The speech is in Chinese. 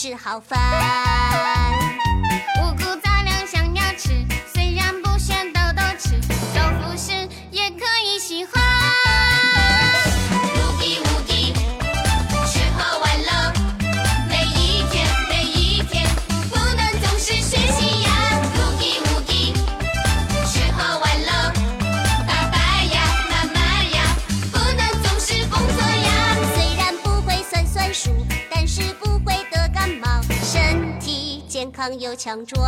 吃好饭。五谷杂粮想要吃，虽然不选豆豆吃，豆腐是也可以喜欢。身体健康又强壮。